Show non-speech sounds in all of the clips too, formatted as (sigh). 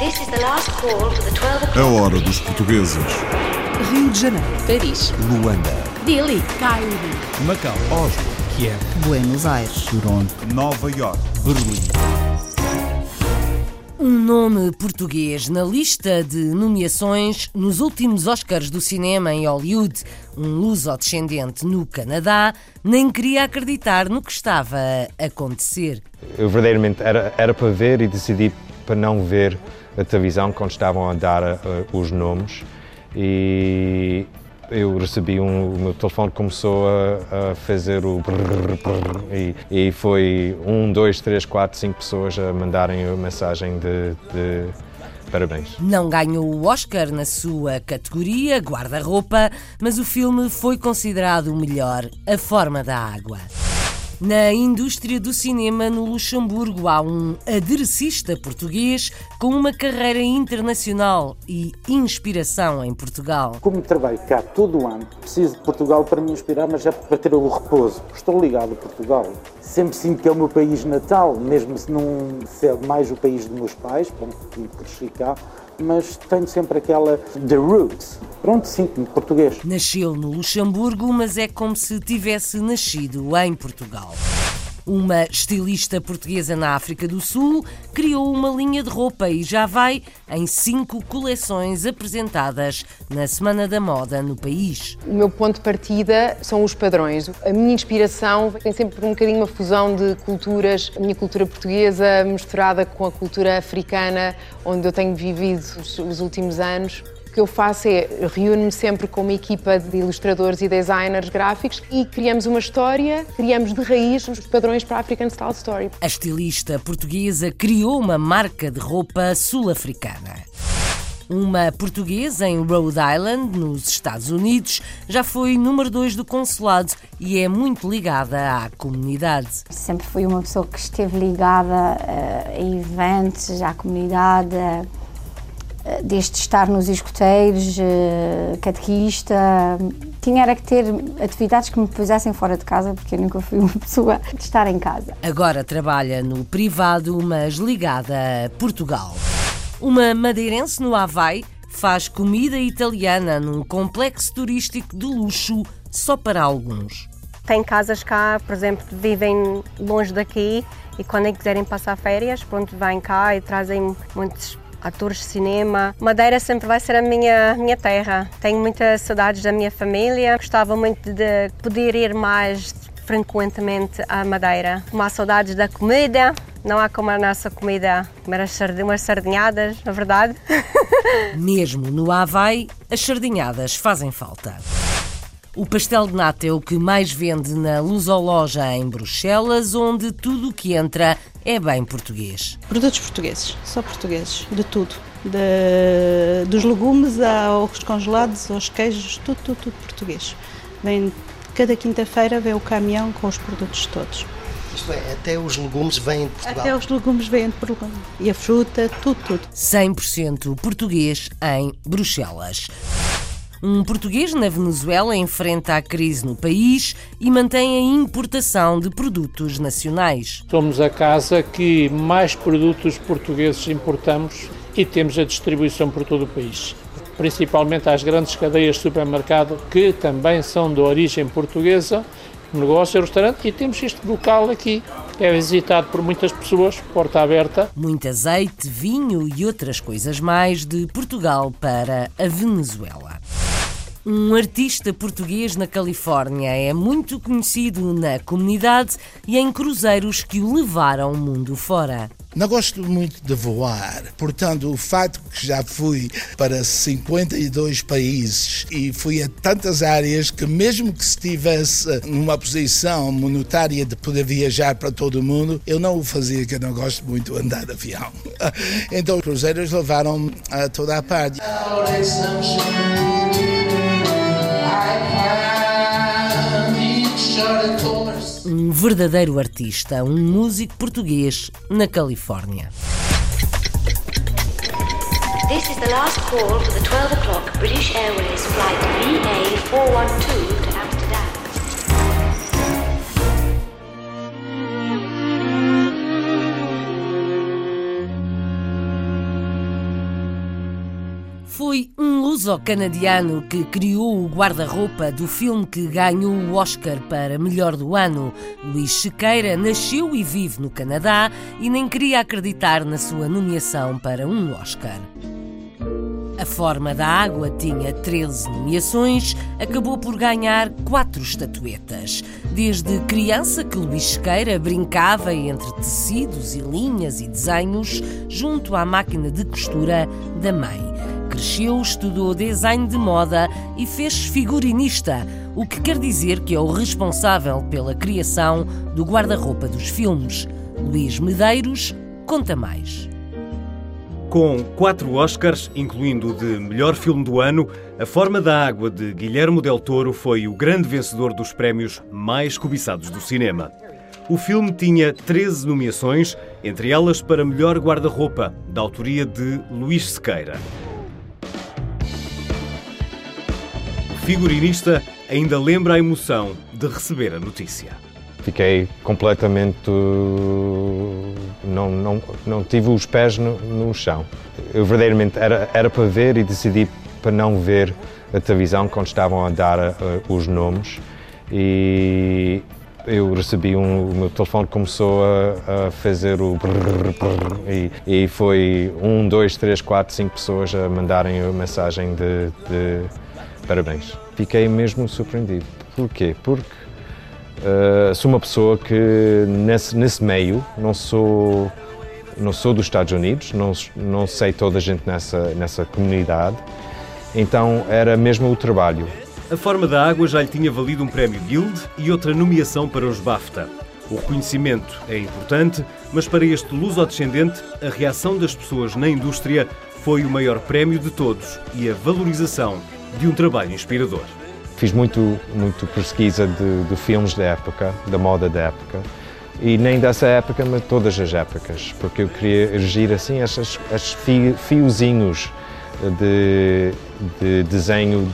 A o'clock. hora dos portugueses. Rio de Janeiro, Paris, Luanda, Delhi, Cairo, Macau, Oslo, Kiev, Buenos Aires, Toronto, Nova York. Berlim. Um nome português na lista de nomeações nos últimos Oscars do cinema em Hollywood. Um luso-descendente no Canadá nem queria acreditar no que estava a acontecer. Eu verdadeiramente era, era para ver e decidi para não ver a televisão quando estavam a dar uh, os nomes e eu recebi um, o meu telefone começou a, a fazer o brrr, brrr, e, e foi um, dois, três, quatro, cinco pessoas a mandarem a mensagem de, de parabéns. Não ganhou o Oscar na sua categoria, guarda-roupa, mas o filme foi considerado o melhor, A Forma da Água. Na indústria do cinema no Luxemburgo há um aderecista português com uma carreira internacional e inspiração em Portugal. Como trabalho cá todo o ano, preciso de Portugal para me inspirar, mas é para ter o repouso. Estou ligado a Portugal. Sempre sinto que é o meu país natal, mesmo se não ser mais o país dos meus pais, pronto, que cresci cá, mas tenho sempre aquela The Roots. Pronto, sinto-me português. Nasceu no Luxemburgo, mas é como se tivesse nascido em Portugal. Uma estilista portuguesa na África do Sul criou uma linha de roupa e já vai em cinco coleções apresentadas na Semana da Moda no país. o meu ponto de partida são os padrões. A minha inspiração tem sempre um bocadinho uma fusão de culturas, a minha cultura portuguesa misturada com a cultura africana, onde eu tenho vivido os, os últimos anos. O que eu faço é reúno-me sempre com uma equipa de ilustradores e designers gráficos e criamos uma história, criamos de raiz os padrões para a African Style Story. A estilista portuguesa criou uma marca de roupa sul-africana. Uma portuguesa em Rhode Island, nos Estados Unidos, já foi número 2 do consulado e é muito ligada à comunidade. Sempre fui uma pessoa que esteve ligada eh, a eventos, à comunidade, eh, desde estar nos escoteiros, eh, catequista. Tinha era que ter atividades que me pusessem fora de casa, porque eu nunca fui uma pessoa de estar em casa. Agora trabalha no privado, mas ligada a Portugal. Uma madeirense no Havaí faz comida italiana num complexo turístico de luxo só para alguns. Tem casas cá, por exemplo, vivem longe daqui e quando quiserem passar férias, pronto, vêm cá e trazem muitos atores de cinema. Madeira sempre vai ser a minha, minha terra. Tenho muitas saudades da minha família. Gostava muito de poder ir mais frequentemente à Madeira. Há saudades da comida, não há como a nossa comida comer as sardinhas, umas sardinhadas, na verdade. (laughs) Mesmo no Havaí, as sardinhadas fazem falta. O pastel de nata é o que mais vende na Lusoloja em Bruxelas, onde tudo o que entra é bem português. Produtos portugueses, só portugueses, de tudo. De- dos legumes aos congelados, aos queijos, tudo, tudo, tudo português. Vem, cada quinta-feira vem o caminhão com os produtos todos. Isto é, até os legumes vêm de Portugal. Até os legumes vêm de Portugal. E a fruta, tudo, tudo. 100% português em Bruxelas. Um português na Venezuela enfrenta a crise no país e mantém a importação de produtos nacionais. Somos a casa que mais produtos portugueses importamos e temos a distribuição por todo o país. Principalmente às grandes cadeias de supermercado que também são de origem portuguesa, negócio e restaurante, e temos este local aqui, que é visitado por muitas pessoas, porta aberta. Muito azeite, vinho e outras coisas mais de Portugal para a Venezuela. Um artista português na Califórnia é muito conhecido na comunidade e em cruzeiros que o levaram mundo fora. Não gosto muito de voar, portanto, o fato que já fui para 52 países e fui a tantas áreas que, mesmo que estivesse numa posição monetária de poder viajar para todo o mundo, eu não o fazia, que eu não gosto muito de andar de avião. (laughs) Então, os cruzeiros levaram a toda a parte. Um verdadeiro artista, um músico português na Califórnia. This is the last call for the 12 o'clock British Airways flight VA412 to Amsterdam. Foi um luso-canadiano que criou o guarda-roupa do filme que ganhou o Oscar para melhor do ano. Luís Sequeira nasceu e vive no Canadá e nem queria acreditar na sua nomeação para um Oscar. A Forma da Água tinha 13 nomeações, acabou por ganhar quatro estatuetas. Desde criança que Luís Sequeira brincava entre tecidos e linhas e desenhos junto à máquina de costura da mãe. Cresceu, estudou design de moda e fez figurinista, o que quer dizer que é o responsável pela criação do guarda-roupa dos filmes. Luís Medeiros conta mais. Com quatro Oscars, incluindo o de melhor filme do ano, A Forma da Água de Guilherme Del Toro foi o grande vencedor dos prémios mais cobiçados do cinema. O filme tinha 13 nomeações, entre elas para melhor guarda-roupa, da autoria de Luís Sequeira. Figurinista ainda lembra a emoção de receber a notícia. Fiquei completamente. Não, não, não tive os pés no, no chão. Eu verdadeiramente era, era para ver e decidi para não ver a televisão quando estavam a dar uh, os nomes. E eu recebi um, o meu telefone começou a, a fazer o brrr, brrr, e, e, foi um, dois, três, quatro, cinco pessoas a mandarem a mensagem de, de parabéns. Fiquei mesmo surpreendido. Porquê? Porque Uh, sou uma pessoa que nesse, nesse meio não sou não sou dos Estados Unidos, não, não sei toda a gente nessa, nessa comunidade, então era mesmo o trabalho. A Forma da Água já lhe tinha valido um prémio Guild e outra nomeação para os BAFTA. O reconhecimento é importante, mas para este luso-descendente, a reação das pessoas na indústria foi o maior prémio de todos e a valorização de um trabalho inspirador. Fiz muito, muito pesquisa de, de filmes da época, da moda da época, e nem dessa época, mas todas as épocas, porque eu queria erigir assim esses, esses fiozinhos de, de desenho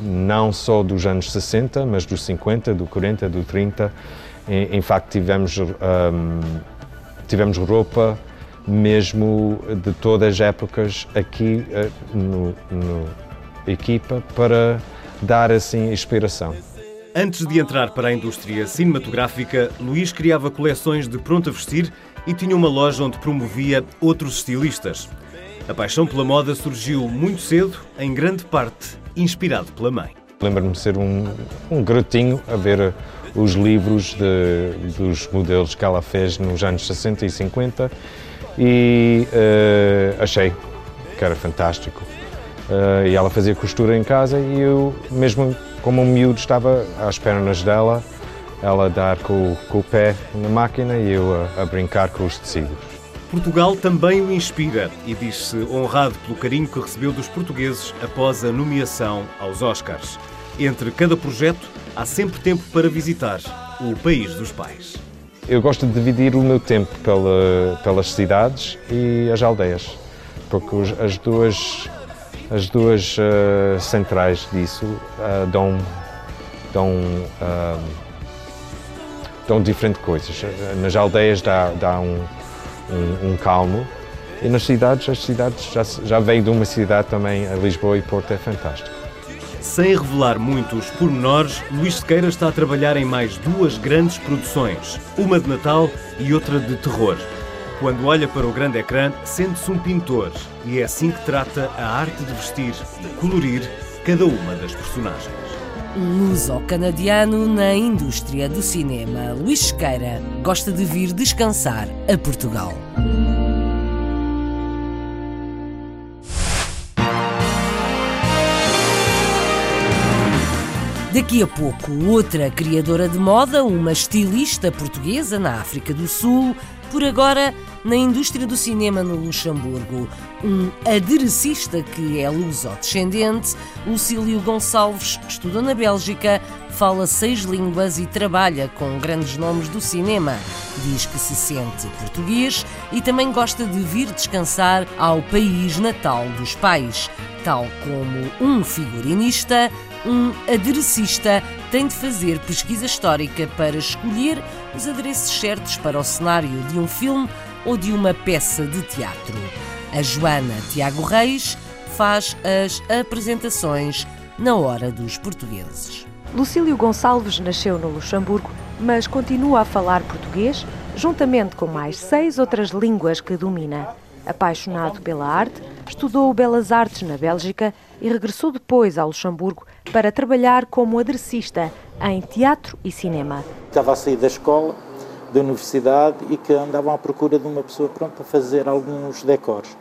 não só dos anos 60, mas dos 50, do 40, do 30. Em, em facto, tivemos, um, tivemos roupa mesmo de todas as épocas aqui uh, no, no equipa para dar assim inspiração. Antes de entrar para a indústria cinematográfica, Luís criava coleções de pronto a vestir e tinha uma loja onde promovia outros estilistas. A paixão pela moda surgiu muito cedo, em grande parte inspirado pela mãe. Lembro-me de ser um, um garotinho a ver os livros de, dos modelos que ela fez nos anos 60 e 50 e uh, achei que era fantástico. Uh, e ela fazia costura em casa e eu, mesmo como um miúdo, estava às pernas dela, ela a dar com, com o pé na máquina e eu a, a brincar com os tecidos. Portugal também o inspira e diz-se honrado pelo carinho que recebeu dos portugueses após a nomeação aos Oscars. Entre cada projeto, há sempre tempo para visitar o país dos pais. Eu gosto de dividir o meu tempo pela, pelas cidades e as aldeias, porque as duas as duas uh, centrais disso uh, dão, dão, uh, dão diferentes coisas. Nas aldeias dá, dá um, um, um, calmo e nas cidades, as cidades já, já vem de uma cidade também, a Lisboa e Porto é fantástico. Sem revelar muitos pormenores, Luís Sequeira está a trabalhar em mais duas grandes produções, uma de Natal e outra de terror. Quando olha para o grande ecrã, sente-se um pintor e é assim que trata a arte de vestir e colorir cada uma das personagens. Luso-canadiano na indústria do cinema, Luís Sequeira gosta de vir descansar a Portugal. Daqui a pouco, outra criadora de moda, uma estilista portuguesa na África do Sul, por agora na indústria do cinema no Luxemburgo. Um aderecista que é luso-descendente, Lucílio Gonçalves estudou na Bélgica, fala seis línguas e trabalha com grandes nomes do cinema. Diz que se sente português e também gosta de vir descansar ao país natal dos pais. Tal como um figurinista, um aderecista tem de fazer pesquisa histórica para escolher os adereços certos para o cenário de um filme ou de uma peça de teatro. A Joana Tiago Reis faz as apresentações na hora dos portugueses. Lucílio Gonçalves nasceu no Luxemburgo, mas continua a falar português, juntamente com mais seis outras línguas que domina. Apaixonado pela arte, estudou Belas Artes na Bélgica e regressou depois ao Luxemburgo para trabalhar como aderecista em teatro e cinema. Estava a sair da escola, da universidade e que andavam à procura de uma pessoa pronta para fazer alguns decores.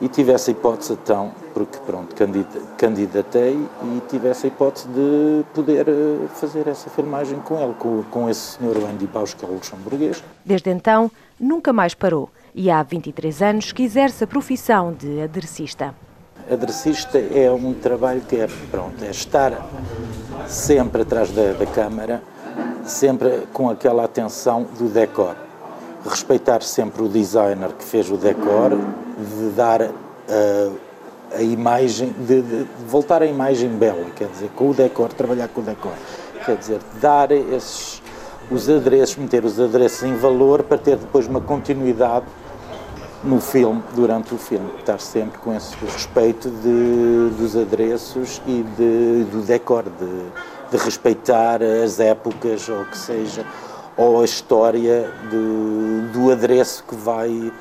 E tive essa hipótese então, porque pronto, candidatei e tive essa hipótese de poder eh, fazer essa filmagem com ele, com, com esse senhor Andy Baus, que é luxemburguês. Desde então, nunca mais parou e há 23 anos que exerce a profissão de aderecista. Aderecista é um trabalho que é, pronto, é estar sempre atrás da, da câmara, sempre com aquela atenção do decor. Respeitar sempre o designer que fez o decor, de dar uh, a imagem, de, de, voltar a imagem bela, quer dizer, com o decor, trabalhar com o decor. Quer dizer, dar esses, os adereços, meter os adereços em valor para ter depois uma continuidade no filme, durante o filme, estar sempre com esse respeito de, dos adereços e de, do decor, de, de, respeitar as épocas ou que seja, ou a história de, do adereço que vai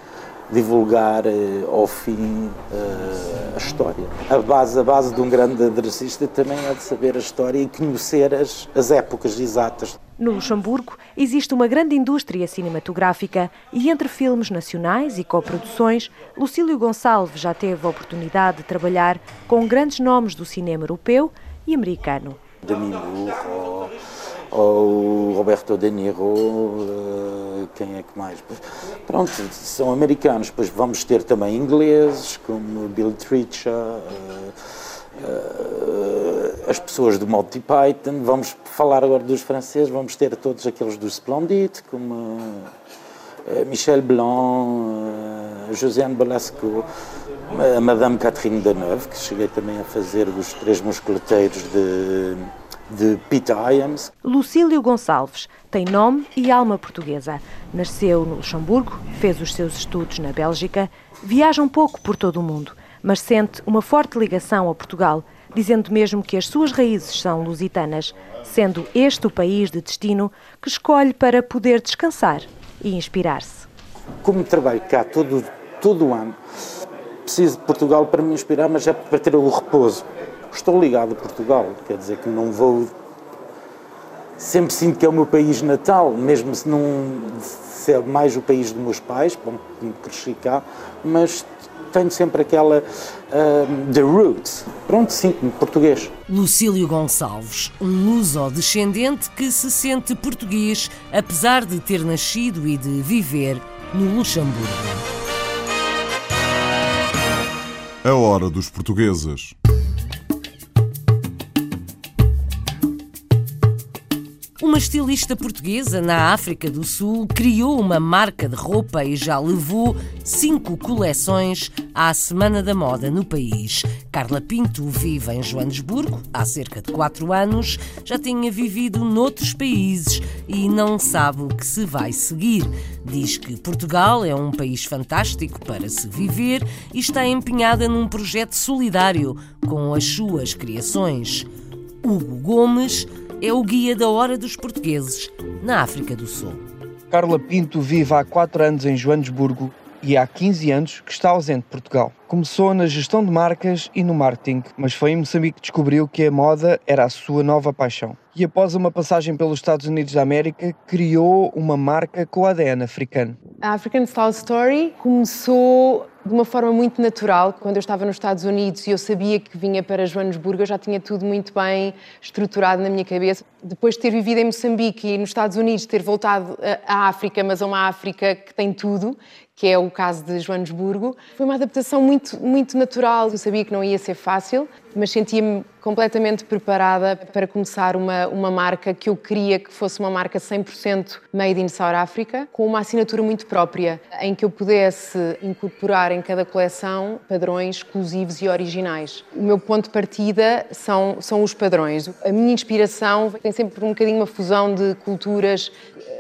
divulgar eh, ao fim eh, a história. A base, a base de um grande aderecista também é de saber a história e conhecer as, as épocas exatas. No Luxemburgo existe uma grande indústria cinematográfica e entre filmes nacionais e coproduções, Lucílio Gonçalves já teve a oportunidade de trabalhar com grandes nomes do cinema europeu e americano. Demi Moore, ou Roberto De Niro, uh, quem é que mais? Pronto, são americanos, pois vamos ter também ingleses, como Bill Tritcher, uh, as pessoas do Monty Python, vamos falar agora dos franceses, vamos ter todos aqueles do Splendid, como Michel Blanc, Josiane Belasco, a Madame Catherine Deneuve, que cheguei também a fazer os Três Mosqueteiros de de Peter Hyams. Lucílio Gonçalves tem nome e alma portuguesa. Nasceu no Luxemburgo, fez os seus estudos na Bélgica, viaja um pouco por todo o mundo, mas sente uma forte ligação a Portugal, dizendo mesmo que as suas raízes são lusitanas, sendo este o país de destino que escolhe para poder descansar e inspirar-se. Como trabalho cá todo, todo o ano, preciso de Portugal para me inspirar, mas é para ter o repouso estou ligado a Portugal, quer dizer que não vou. Sempre sinto que é o meu país natal, mesmo se não se é mais o país dos meus pais, bom, cresci cá, mas tenho sempre aquela uh, the roots. Pronto, sinto-me português. Lucílio Gonçalves, um luso-descendente que se sente português, apesar de ter nascido e de viver no Luxemburgo. A hora dos portugueses. Uma estilista portuguesa na África do Sul criou uma marca de roupa e já levou cinco coleções à Semana da Moda no país. Carla Pinto vive em Joanesburgo há cerca de quatro anos, já tinha vivido noutros países e não sabe o que se vai seguir. Diz que Portugal é um país fantástico para se viver e está empenhada num projeto solidário com as suas criações. Hugo Gomes é o guia da Hora dos Portugueses, na África do Sul. Carla Pinto vive há 4 anos em Joanesburgo e há 15 anos que está ausente de Portugal. Começou na gestão de marcas e no marketing, mas foi em Moçambique que descobriu que a moda era a sua nova paixão. E após uma passagem pelos Estados Unidos da América, criou uma marca com ADN africano. A African Style Story começou de uma forma muito natural. Quando eu estava nos Estados Unidos e eu sabia que vinha para Joanesburgo, eu já tinha tudo muito bem estruturado na minha cabeça. Depois de ter vivido em Moçambique e nos Estados Unidos, ter voltado à África, mas a uma África que tem tudo, que é o caso de Joanesburgo. Foi uma adaptação muito, muito natural. Eu sabia que não ia ser fácil, mas sentia-me completamente preparada para começar uma, uma marca que eu queria que fosse uma marca 100% made in South Africa, com uma assinatura muito própria, em que eu pudesse incorporar em cada coleção padrões exclusivos e originais. O meu ponto de partida são, são os padrões. A minha inspiração tem sempre um bocadinho uma fusão de culturas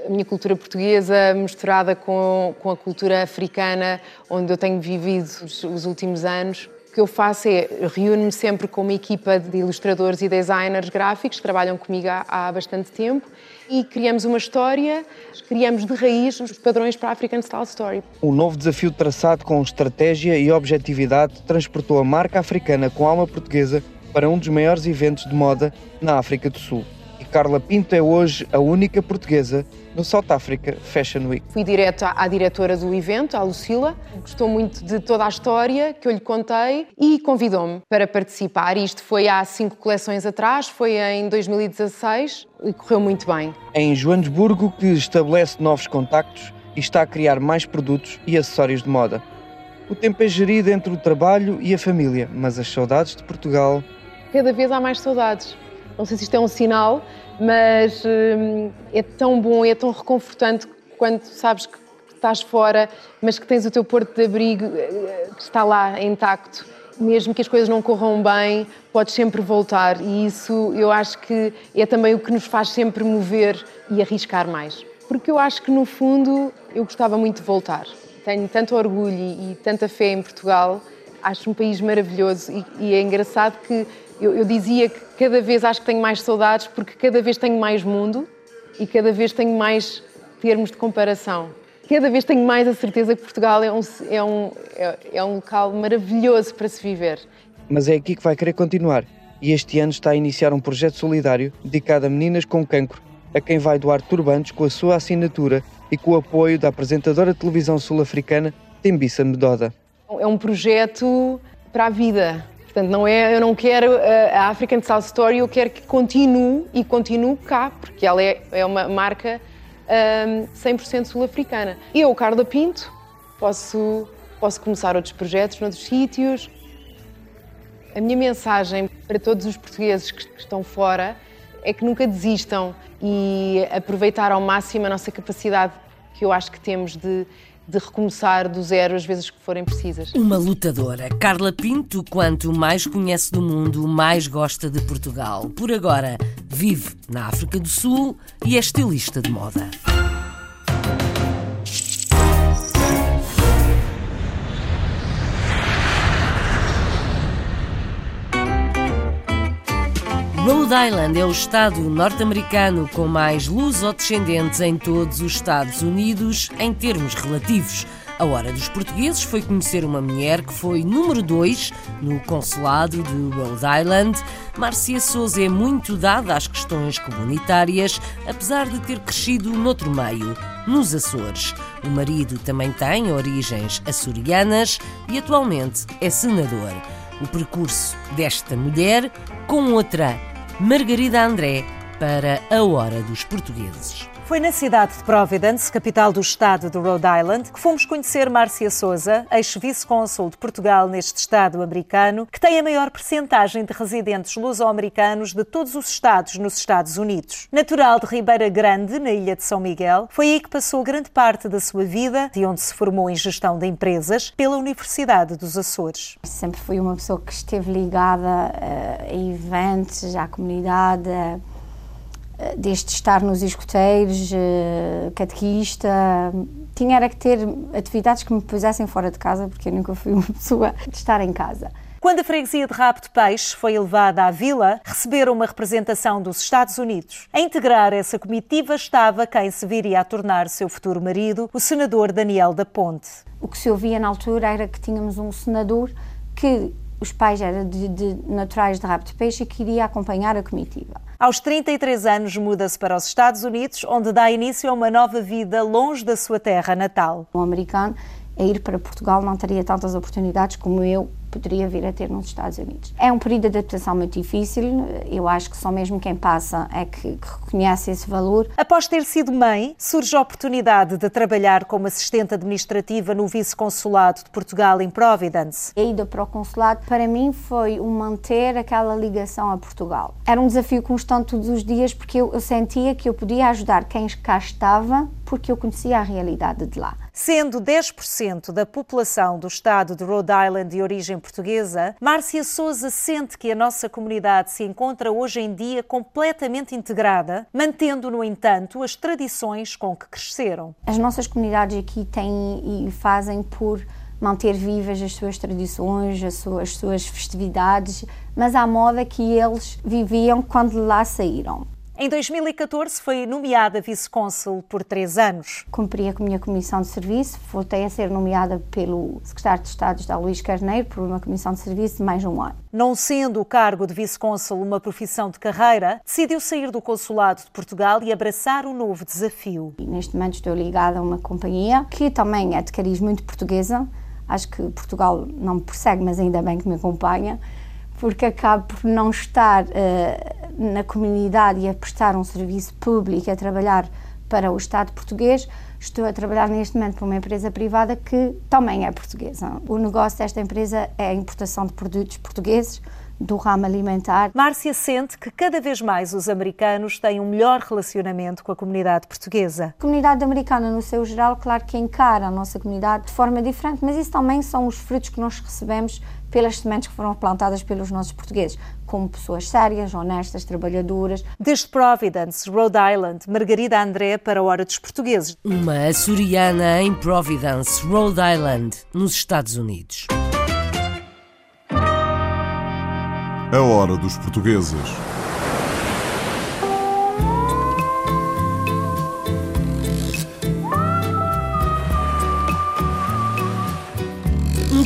a minha cultura portuguesa misturada com, com a cultura africana, onde eu tenho vivido os, os últimos anos, que eu faço é reúno-me sempre com uma equipa de ilustradores e designers gráficos que trabalham comigo há, há bastante tempo e criamos uma história, criamos de raiz os padrões para a African Style Story. O novo desafio traçado com estratégia e objetividade transportou a marca africana com alma portuguesa para um dos maiores eventos de moda na África do Sul. Carla Pinto é hoje a única portuguesa no South Africa Fashion Week. Fui direto à, diretora do evento, à Lucila. Gostou muito de toda a história que eu lhe contei e convidou-me para participar. Isto foi há cinco coleções atrás, foi em 2016 e correu muito bem. É em Joanesburgo que estabelece novos contactos e está a criar mais produtos e acessórios de moda. O tempo é gerido entre o trabalho e a família, mas as saudades de Portugal. Cada vez há mais saudades. Não sei se isto é um sinal, mas hum, é tão bom, é tão reconfortante quando sabes que estás fora, mas que tens o teu porto de abrigo eh, que está lá intacto. Mesmo que as coisas não corram bem, podes sempre voltar e isso eu acho que é também o que nos faz sempre mover e arriscar mais. Porque eu acho que no fundo eu gostava muito de voltar. Tenho tanto orgulho e, tanta fé em Portugal, acho um país maravilhoso e, e é engraçado que eu, eu, dizia que cada vez acho que tenho mais saudades porque cada vez tenho mais mundo e cada vez tenho mais termos de comparação. Cada vez tenho mais a certeza que Portugal é um, é um, é, é um local maravilhoso para se viver. Mas é aqui que vai querer continuar. E este ano está a iniciar um projeto solidário dedicado a meninas com cancro, a quem vai doar turbantes com a sua assinatura e com o apoio da apresentadora de televisão sul-africana Tembissa Medoda. É um projeto para a vida, Portanto, não é, eu não quero a African South Story, eu quero que continue e continue cá, porque ela é, é uma marca um, 100% sul-africana. Eu, Carla Pinto, posso, posso começar outros projetos noutros sítios. A minha mensagem para todos os portugueses que estão fora é que nunca desistam e aproveitar ao máximo a nossa capacidade que eu acho que temos de de recomeçar do zero as vezes que forem precisas. Uma lutadora. Carla Pinto, quanto mais conhece do mundo, mais gosta de Portugal. Por agora, vive na África do Sul e é estilista de moda. Rhode Island é o estado norte-americano com mais luso-descendentes em todos os Estados Unidos em termos relativos. A hora dos portugueses foi conhecer uma mulher que foi número 2 no consulado de Rhode Island. Marcia Souza é muito dada às questões comunitárias, apesar de ter crescido noutro meio, nos Açores. O marido também tem origens açorianas e atualmente é senador. O percurso desta mulher com outra Margarida André para a Hora dos Portugueses. Foi na cidade de Providence, capital do estado de Rhode Island, que fomos conhecer Márcia Souza, ex-vice-cônsul de Portugal neste estado americano, que tem a maior percentagem de residentes luso-americanos de todos os estados nos Estados Unidos. Natural de Ribeira Grande, na ilha de São Miguel, foi aí que passou grande parte da sua vida, de onde se formou em gestão de empresas, pela Universidade dos Açores. Sempre fui uma pessoa que esteve ligada eh, a eventos, à comunidade, desde estar nos escuteiros, eh, catequista, tinha era que ter atividades que me pusessem fora de casa, porque eu nunca fui uma (laughs) pessoa de estar em casa. Quando a freguesia de Rabo de Peixe foi elevada à vila, receberam uma representação dos Estados Unidos. A integrar essa comitiva estava quem se viria a tornar seu futuro marido, o senador Daniel da Ponte. O que se ouvia na altura era que tínhamos um senador que os pais eram de, de naturais de Rabo de Peixe e que iria acompanhar a comitiva. Aos 33 anos, muda-se para os Estados Unidos, onde dá início a uma nova vida longe da sua terra natal. Um americano a ir para Portugal não teria tantas oportunidades como eu poderia vir a ter nos Estados Unidos. É um período de adaptação muito difícil, eu acho que só mesmo quem passa é que, que reconhece esse valor. Após ter sido mãe, surge a oportunidade de trabalhar como assistente administrativa no vice-consulado de Portugal em Providence. A ida para o consulado, para mim, foi um manter aquela ligação a Portugal. Era um desafio constante todos os dias, porque eu, eu sentia que eu podia ajudar quem cá estava, porque eu conhecia a realidade de lá. Sendo 10% da população do estado de Rhode Island de origem portuguesa, Márcia Souza sente que a nossa comunidade se encontra hoje em dia completamente integrada, mantendo, no entanto, as tradições com que cresceram. As nossas comunidades aqui têm e fazem por manter vivas as suas tradições, as suas, as suas festividades, mas à moda que eles viviam quando lá saíram. Em 2014 foi nomeada vice-cônsul por três anos. Cumpria com a minha comissão de serviço, voltei a ser nomeada pelo secretário de Estado, José Luís Carneiro, por uma comissão de serviço de mais um ano. Não sendo o cargo de vice-cônsul uma profissão de carreira, decidiu sair do consulado de Portugal e abraçar um novo desafio. E neste momento estou ligada a uma companhia que também é de cariz muito portuguesa. Acho que Portugal não me persegue, mas ainda bem que me acompanha porque acabo por não estar uh, na comunidade e a prestar um serviço público, a trabalhar para o Estado português, estou a trabalhar neste momento para uma empresa privada que também é portuguesa. O negócio desta empresa é a importação de produtos portugueses do ramo alimentar. Márcia sente que cada vez mais os americanos têm um melhor relacionamento com a comunidade portuguesa. A comunidade americana, no seu geral, claro que encara a nossa comunidade de forma diferente, mas isso também são os frutos que nós recebemos pelas sementes que foram plantadas pelos nossos portugueses, como pessoas sérias, honestas, trabalhadoras. Desde Providence, Rhode Island, Margarida André para a Hora dos Portugueses. Uma açoriana em Providence, Rhode Island, nos Estados Unidos. A Hora dos Portugueses.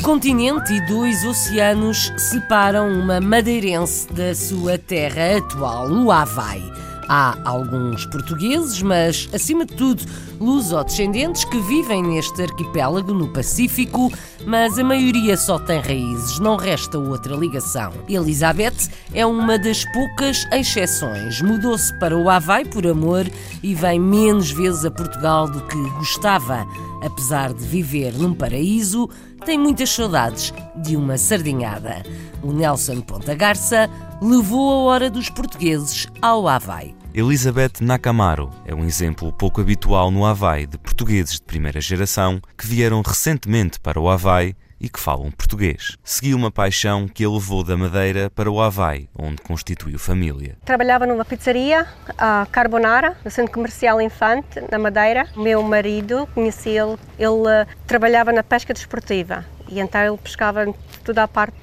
Um continente e dois oceanos separam uma madeirense da sua terra atual, o Havaí. Há alguns portugueses, mas, acima de tudo, luso-descendentes que vivem neste arquipélago no Pacífico, mas a maioria só tem raízes, não resta outra ligação. Elizabeth é uma das poucas exceções. Mudou-se para o Havaí por amor e vem menos vezes a Portugal do que gostava. Apesar de viver num paraíso, tem muitas saudades de uma sardinhada. O Nelson Ponta Garça levou a hora dos portugueses ao Havaí. Elizabeth Nakamaro é um exemplo pouco habitual no Havaí de portugueses de primeira geração que vieram recentemente para o Havaí e que falam português. Seguiu uma paixão que a levou da Madeira para o Havaí, onde constituiu família. Trabalhava numa pizzaria, a Carbonara, no Centro Comercial Infante, na Madeira. Meu marido, conheci ele, ele uh, trabalhava na pesca desportiva e então ele pescava toda a parte,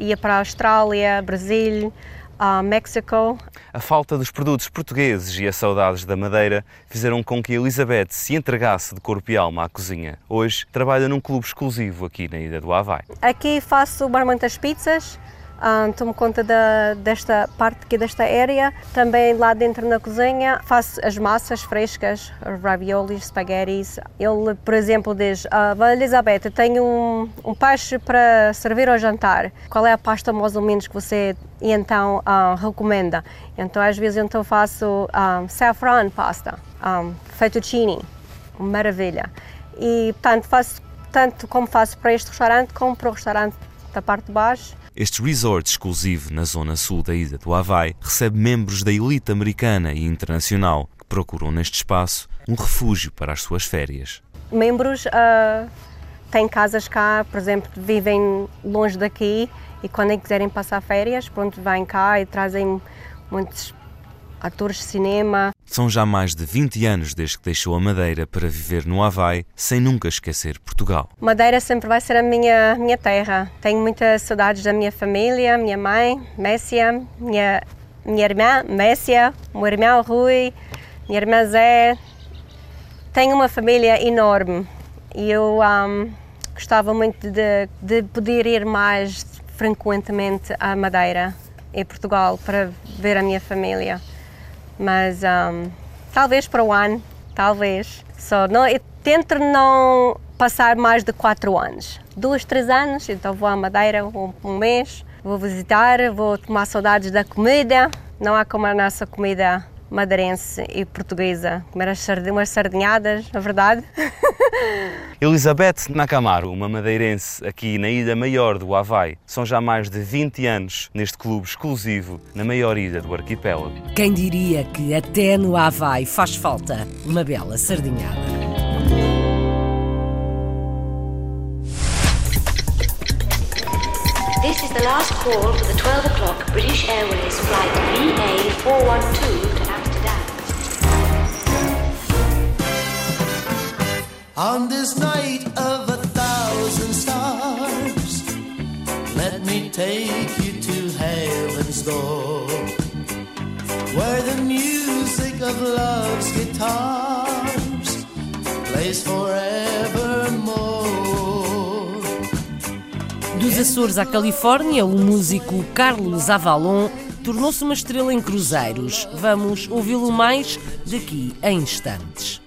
ia para a Austrália, Brasil, a México. A falta dos produtos portugueses e as saudades da Madeira fizeram com que Elizabeth se entregasse de corpo e alma à cozinha. Hoje trabalha num clube exclusivo aqui na Ilha do Havaí. Aqui faço muitas pizzas, um, tomo conta desta parte aqui desta área. Também lá dentro na cozinha faço as massas frescas, raviolis, spaghettis. Ele, por exemplo, diz: ah, Elizabeth, tenho um, um peixe para servir ao jantar. Qual é a pasta mais ou menos que você então uh, recomenda? Então às vezes então faço um, saffron pasta, um, fettuccine, maravilha. E tanto faço tanto como faço para este restaurante como para o restaurante da parte de baixo este resort exclusivo na zona sul da ilha do Havaí recebe membros da elite americana e internacional que procuram neste espaço um refúgio para as suas férias. Membros uh, têm casas cá, por exemplo, vivem longe daqui e quando quiserem passar férias, pronto, vêm cá e trazem muitos atores de cinema. São já mais de 20 anos desde que deixou a Madeira para viver no Havaí, sem nunca esquecer Portugal. Madeira sempre vai ser a minha, minha terra. Tenho muitas saudades da minha família, minha mãe, Messia, minha, minha irmã, Messia, meu irmão Rui, minha irmã Zé. Tenho uma família enorme e eu um, gostava muito de, de poder ir mais frequentemente à Madeira, em Portugal, para ver a minha família mas um, talvez para o ano, talvez. Só não, tento não passar mais de quatro anos. Dois, três anos, então vou à Madeira um, um mês, vou visitar, vou tomar saudades da comida. Não há como a nossa comida madeirense e portuguesa, comer as umas sardinhadas, na verdade. (laughs) Elizabeth Nakamaro, uma madeirense aqui na ilha maior do Havaí. São já mais de 20 anos neste clube exclusivo na maior ilha do arquipélago. Quem diria que até no Havaí faz falta uma bela sardinhada. This is the last call for the 12 o'clock British Airways flight VA412 On this night of a thousand Let me take you to heaven's door, where the music of love's guitars plays forevermore. Dos Açores à Califórnia, o músico Carlos Avalon tornou-se uma estrela em cruzeiros. Vamos ouvi-lo mais daqui a instantes.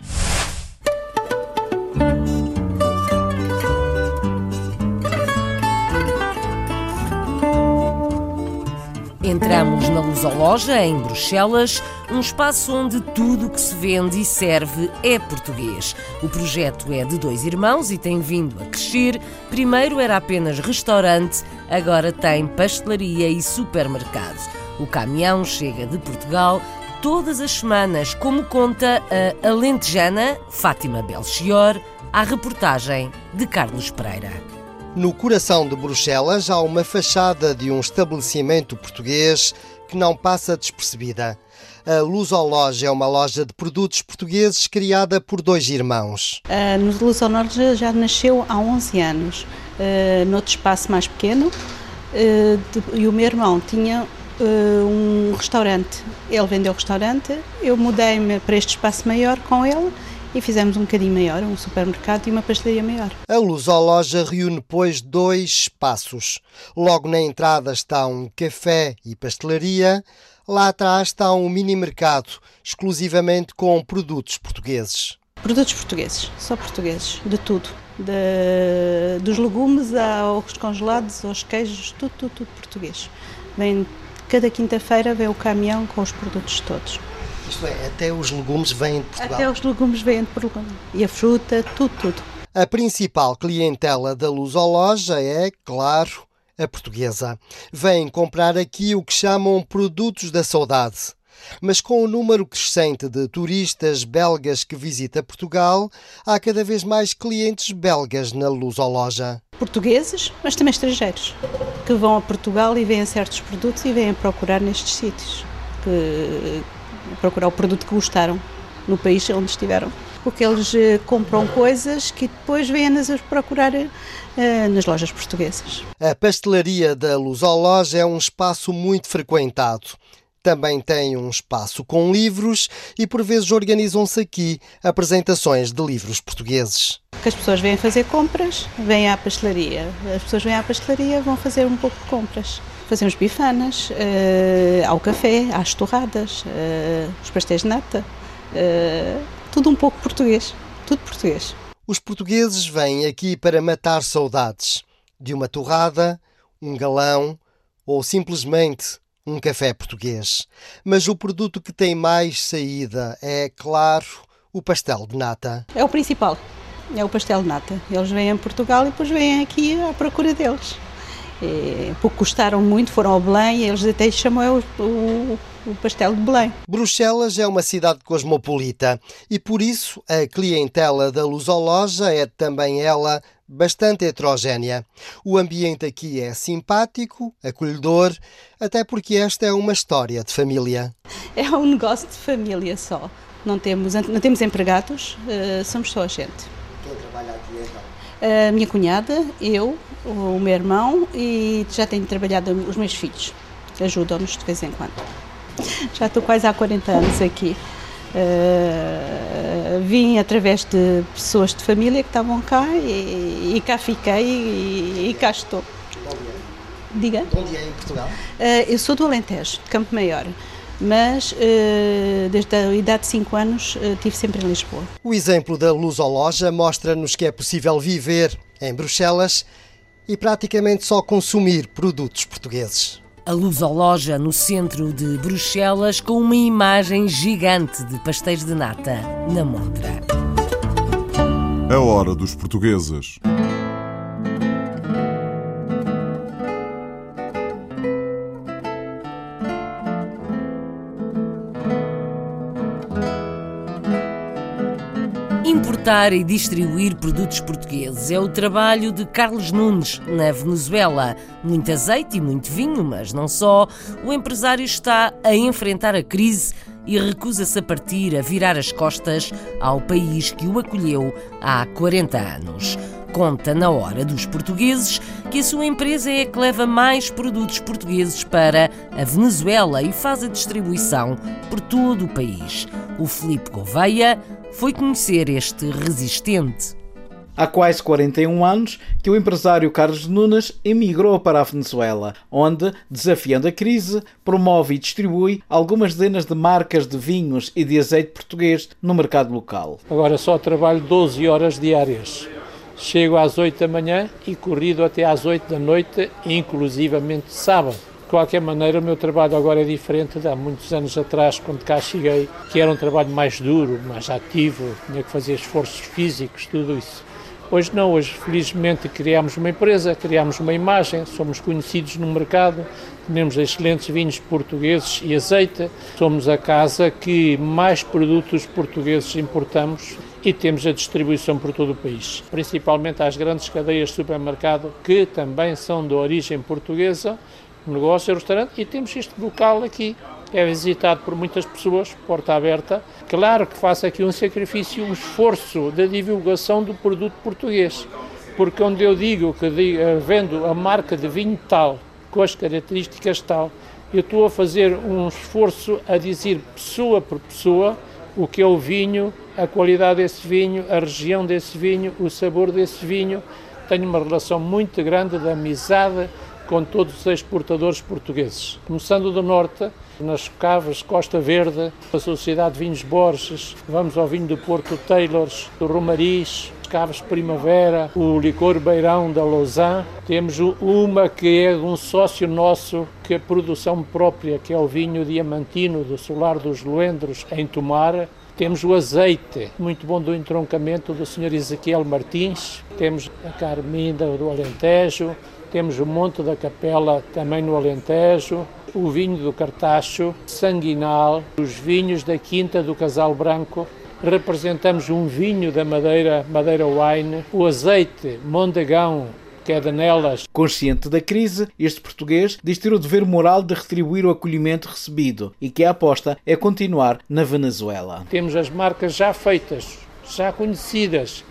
Na Lusoloja, em Bruxelas, um espaço onde tudo o que se vende e serve é português. O projeto é de dois irmãos e tem vindo a crescer. Primeiro era apenas restaurante, agora tem pastelaria e supermercado. O caminhão chega de Portugal todas as semanas, como conta a alentejana Fátima Belchior, à reportagem de Carlos Pereira. No coração de Bruxelas há uma fachada de um estabelecimento português que não passa despercebida. A Lusoloja é uma loja de produtos portugueses criada por dois irmãos. A Lusoloja já nasceu há 11 anos, uh, noutro espaço mais pequeno, uh, de, e o meu irmão tinha uh, um restaurante. Ele vendeu o restaurante, eu mudei-me para este espaço maior com ele e fizemos um bocadinho maior, um supermercado e uma pastelaria maior. A Lusoloja reúne, pois, dois espaços. Logo na entrada está um café e pastelaria, lá atrás está um mini mercado, exclusivamente com produtos portugueses. Produtos portugueses, só portugueses, de tudo. De, dos legumes aos congelados, aos queijos, tudo, tudo, tudo português. Vem, cada quinta-feira vem o caminhão com os produtos todos. Isto é, até os legumes vêm de Portugal. Até os legumes vêm de Portugal. E a fruta, tudo, tudo. A principal clientela da Lusoloja é, claro, a portuguesa. Vêm comprar aqui o que chamam produtos da saudade. Mas com o número crescente de turistas belgas que visita Portugal, há cada vez mais clientes belgas na Lusoloja. Portugueses, mas também estrangeiros, que vão a Portugal e veem certos produtos e vêm procurar nestes sítios. Que procurar o produto que gostaram no país onde estiveram. Porque eles eh, compram coisas que depois vêm-nas a procurar eh, nas lojas portuguesas. A pastelaria da Lusoloja é um espaço muito frequentado. Também tem um espaço com livros e por vezes organizam-se aqui apresentações de livros portugueses. Que as pessoas vêm fazer compras, vêm à pastelaria. As pessoas vêm à pastelaria, vão fazer um pouco de compras fazemos bifanas, uh, ao café, às torradas, uh, os pastéis de nata, uh, tudo um pouco português, tudo português. Os portugueses vêm aqui para matar saudades de uma torrada, um galão ou simplesmente um café português. Mas o produto que tem mais saída é, claro, o pastel de nata. É o principal, é o pastel de nata. Eles vêm a Portugal e depois vêm aqui à procura deles. Porque custaram muito, foram ao Belém e eles até chamam o, o, o pastel de Belém. Bruxelas é uma cidade cosmopolita e por isso a clientela da Lusoloja é também ela bastante heterogénea. O ambiente aqui é simpático, acolhedor, até porque esta é uma história de família. É um negócio de família só. Não temos, não temos empregados, uh, somos só a gente. Quem trabalha aqui então? A minha cunhada, eu, o meu irmão e já tenho trabalhado os meus filhos. Ajudam-nos de vez em quando. Já estou quase há 40 anos aqui. Uh, vim através de pessoas de família que estavam cá e, e cá fiquei e, e cá estou. Diga? De onde é em Portugal? Uh, eu sou do Alentejo, de Campo Maior mas uh, desde a idade de 5 anos estive sempre em Lisboa. O exemplo da Lusoloja mostra-nos que é possível viver em Bruxelas e praticamente só consumir produtos portugueses. A Lusoloja no centro de Bruxelas com uma imagem gigante de pastéis de nata na montra. A hora dos portugueses. Importar e distribuir produtos portugueses é o trabalho de Carlos Nunes, na Venezuela. Muito azeite e muito vinho, mas não só. O empresário está a enfrentar a crise e recusa-se a partir, a virar as costas ao país que o acolheu há 40 anos. Conta na hora dos portugueses que a sua empresa é a que leva mais produtos portugueses para a Venezuela e faz a distribuição por todo o país. O Felipe Gouveia foi conhecer este resistente. Há quase 41 anos que o empresário Carlos Nunes emigrou para a Venezuela, onde, desafiando a crise, promove e distribui algumas dezenas de marcas de vinhos e de azeite português no mercado local. Agora só trabalho 12 horas diárias. Chego às 8 da manhã e corrido até às 8 da noite, inclusivamente sábado. Qualquer maneira, o meu trabalho agora é diferente de há muitos anos atrás, quando cá cheguei, que era um trabalho mais duro, mais ativo, tinha que fazer esforços físicos, tudo isso. Hoje não, hoje felizmente criamos uma empresa, criamos uma imagem, somos conhecidos no mercado, temos excelentes vinhos portugueses e azeite, somos a casa que mais produtos portugueses importamos e temos a distribuição por todo o país, principalmente às grandes cadeias de supermercado que também são de origem portuguesa, negócio e restaurante, e temos este local aqui é visitado por muitas pessoas, porta aberta. Claro que faço aqui um sacrifício, um esforço da divulgação do produto português, porque onde eu digo que eh, vendo a marca de vinho tal, com as características tal, eu estou a fazer um esforço a dizer pessoa por pessoa o que é o vinho, a qualidade desse vinho, a região desse vinho, o sabor desse vinho. Tenho uma relação muito grande de amizade com todos os exportadores portugueses. Começando do norte, nas Cavas, Costa Verde, a Sociedade de Vinhos Borges, vamos ao vinho do Porto Taylors, do Romariz, Cavas Primavera, o licor Beirão da Lausanne. Temos uma que é um sócio nosso, que é produção própria, que é o vinho diamantino do Solar dos Luendros, em Tomar. Temos o azeite, muito bom do entroncamento do Sr. Ezequiel Martins. Temos a Carminda do Alentejo. Temos o Monte da Capela, também no Alentejo o vinho do Cartacho, Sanguinal, os vinhos da Quinta do Casal Branco. Representamos um vinho da Madeira, Madeira Wine, o azeite Mondegão, que é de Nelas. Consciente da crise, este português diz ter o dever moral de retribuir o acolhimento recebido e que a aposta é continuar na Venezuela. Temos as marcas já feitas, já conhecidas,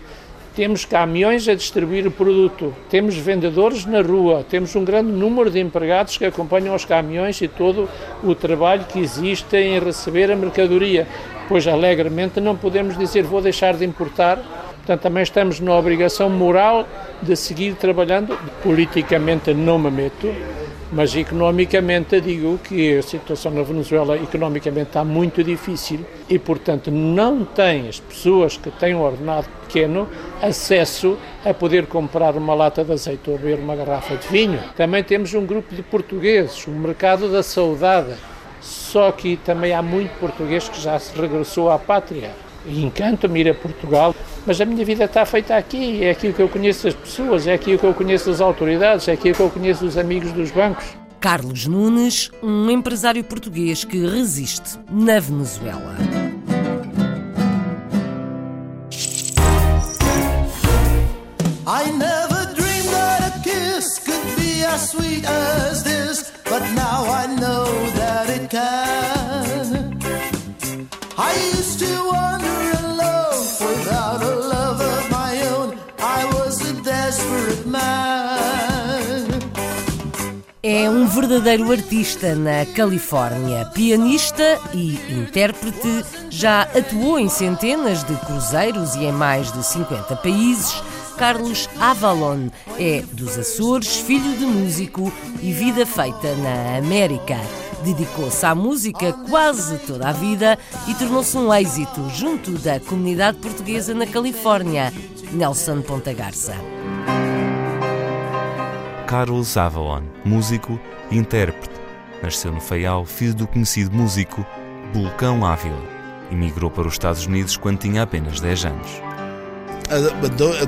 temos caminhões a distribuir o produto, temos vendedores na rua, temos um grande número de empregados que acompanham os caminhões e todo o trabalho que existe em receber a mercadoria, pois alegremente não podemos dizer vou deixar de importar. Portanto, também estamos na obrigação moral de seguir trabalhando. Politicamente não me meto, mas economicamente digo que a situação na Venezuela economicamente está muito difícil e, portanto, não tem as pessoas que têm um ordenado pequeno acesso a poder comprar uma lata de azeite ou beber uma garrafa de vinho. Também temos um grupo de portugueses, o mercado da saudade. Só que também há muito português que já se regressou à pátria. E encanta-me ir a Portugal, mas a minha vida está feita aqui, é aqui que eu conheço as pessoas, é aqui que eu conheço as autoridades, é aqui que eu conheço os amigos dos bancos. Carlos Nunes, um empresário português que resiste na Venezuela. I never dreamed that a kiss could be as sweet as this, but now I know that it can. I É um verdadeiro artista na Califórnia, pianista e intérprete, já atuou em centenas de cruzeiros e em mais de 50 países Carlos Avalon. É dos Açores, filho de músico e vida feita na América. Dedicou-se à música quase toda a vida e tornou-se um êxito junto da comunidade portuguesa na Califórnia. Nelson Ponta Garça. Carlos Avalon, músico e intérprete. Nasceu no Faial, filho do conhecido músico Bulcão Ávila. Emigrou para os Estados Unidos quando tinha apenas 10 anos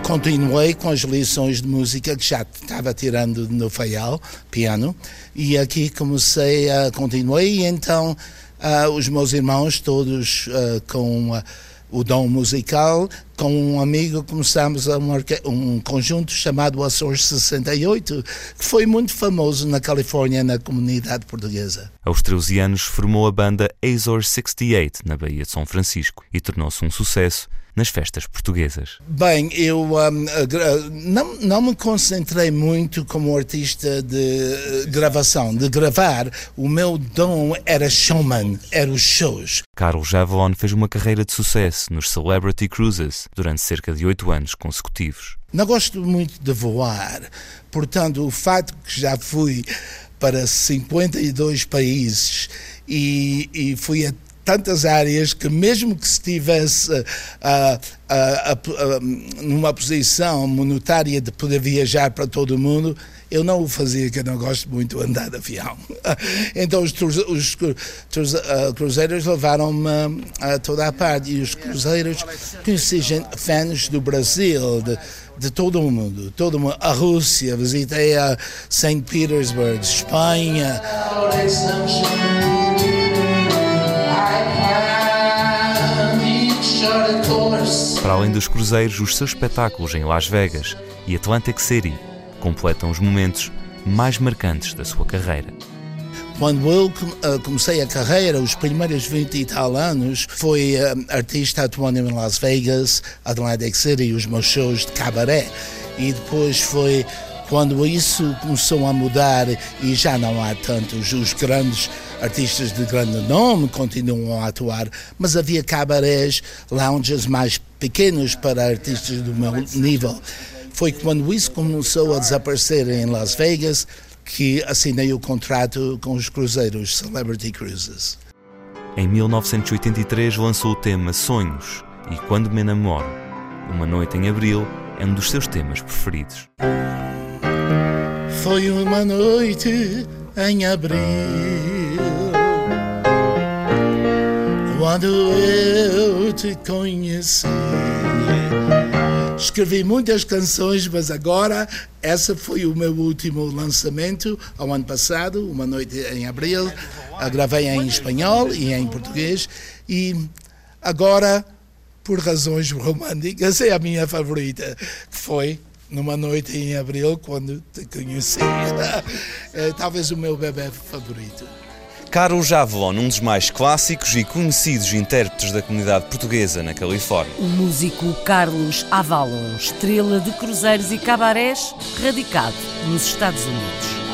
continuei com as lições de música que já estava tirando no Faial, piano, e aqui comecei a continuei e então uh, os meus irmãos todos uh, com uh, o dom musical, com um amigo começamos um, um conjunto chamado Açores 68, que foi muito famoso na Califórnia, na comunidade portuguesa. Aos 13 anos formou a banda Azor 68 na Baía de São Francisco e tornou-se um sucesso nas festas portuguesas. Bem, eu um, não, não me concentrei muito como artista de gravação, de gravar. O meu dom era showman, era os shows. Carlos Javon fez uma carreira de sucesso nos Celebrity Cruises durante cerca de oito anos consecutivos. Não gosto muito de voar, portanto, o fato que já fui para 52 países e, e fui a tantas áreas que mesmo que estivesse uh, uh, uh, numa posição monetária de poder viajar para todo o mundo, eu não o fazia, que eu não gosto muito de andar de avião. (laughs) então os, os, os cruzeiros levaram-me a toda a parte e os cruzeiros conheci fãs do Brasil, de, de todo o mundo, todo o mundo. A Rússia, visitei a St. Petersburg, Espanha. Para além dos cruzeiros, os seus espetáculos em Las Vegas e Atlantic City completam os momentos mais marcantes da sua carreira. Quando eu eh, comecei a carreira, os primeiros 20 e tal anos, fui uh, artista atuando em Las Vegas, Atlantic City, os meus shows de cabaré. E depois foi quando isso começou a mudar e já não há tantos os grandes artistas de grande nome continuam a atuar, mas havia cabarés, lounges mais pequenos para artistas do meu nível. Foi quando isso começou a desaparecer em Las Vegas que assinei o contrato com os cruzeiros Celebrity Cruises. Em 1983 lançou o tema Sonhos e Quando Me Namoro. Uma Noite em Abril é um dos seus temas preferidos. Foi uma noite em abril quando eu te conheci. Escrevi muitas canções, mas agora essa foi o meu último lançamento ao ano passado, uma noite em abril. A gravei em espanhol e em português e agora, por razões românticas, é a minha favorita, foi numa noite em abril, quando te conheci. (laughs) é, talvez o meu bebê favorito. Carlos Javon, um dos mais clássicos e conhecidos intérpretes da comunidade portuguesa na Califórnia. O músico Carlos Avalon, estrela de cruzeiros e cabarés, radicado nos Estados Unidos.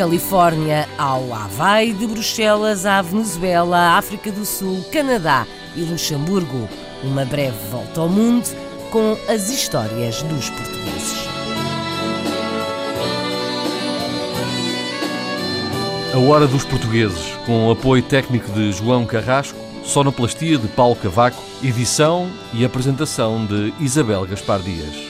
Califórnia ao Havaí, de Bruxelas à Venezuela, África do Sul, Canadá e Luxemburgo. Uma breve volta ao mundo com as histórias dos portugueses. A Hora dos Portugueses, com apoio técnico de João Carrasco, sonoplastia de Paulo Cavaco, edição e apresentação de Isabel Gaspar Dias.